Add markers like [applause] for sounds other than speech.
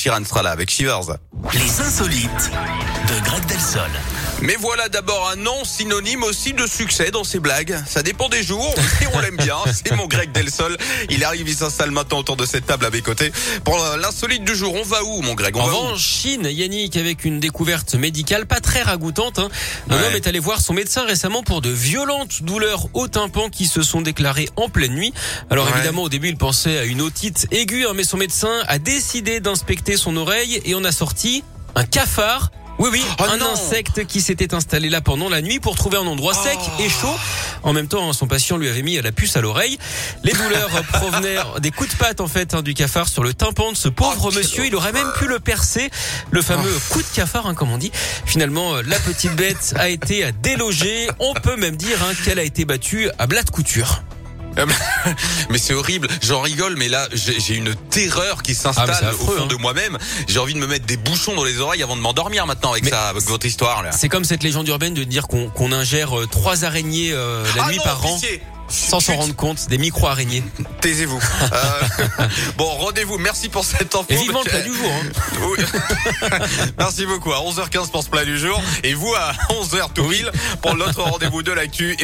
Sheeran sera là avec Shivers. Les insolites de Greg Delsol. Mais voilà d'abord un nom synonyme aussi de succès dans ces blagues. Ça dépend des jours, mais on l'aime bien. [laughs] C'est mon Greg Delsol. Il arrive, il s'installe maintenant autour de cette table à mes côtés. Pour l'insolite du jour, on va où mon Greg? On, va en Chine, Yannick, avec une découverte médicale pas très ragoûtante. Hein. Un homme est allé voir son médecin récemment pour de violentes douleurs au tympan qui se sont déclarées en pleine nuit. Alors évidemment, au début, il pensait à une otite aiguë, hein, mais son médecin a décidé d'inspecter son oreille et on a sorti un cafard oui, oui, oh un insecte qui s'était installé là pendant la nuit pour trouver un endroit sec et oh. chaud. En même temps, son patient lui avait mis la puce à l'oreille. Les douleurs [laughs] provenaient des coups de patte en fait hein, du cafard sur le tympan de ce pauvre oh, monsieur. Il aurait même pu le percer, le fameux coup de cafard, hein, comme on dit. Finalement, euh, la petite bête a été délogée. On peut même dire hein, qu'elle a été battue à blat de couture. Mais c'est horrible, j'en rigole, mais là j'ai une terreur qui s'installe ah, au fond de hein. moi-même. J'ai envie de me mettre des bouchons dans les oreilles avant de m'endormir maintenant avec ça, avec votre histoire. C'est comme cette légende urbaine de dire qu'on ingère euh, trois araignées euh, la ah nuit par an sans s'en rendre compte, des micro-araignées. Taisez-vous. [laughs] euh, bon, rendez-vous. Merci pour cet enfant. Et vivement le plat du jour. Hein. [laughs] Merci beaucoup. À 11h15 pour ce plat du jour. Et vous à 11h tout pour l'autre rendez-vous de l'actu.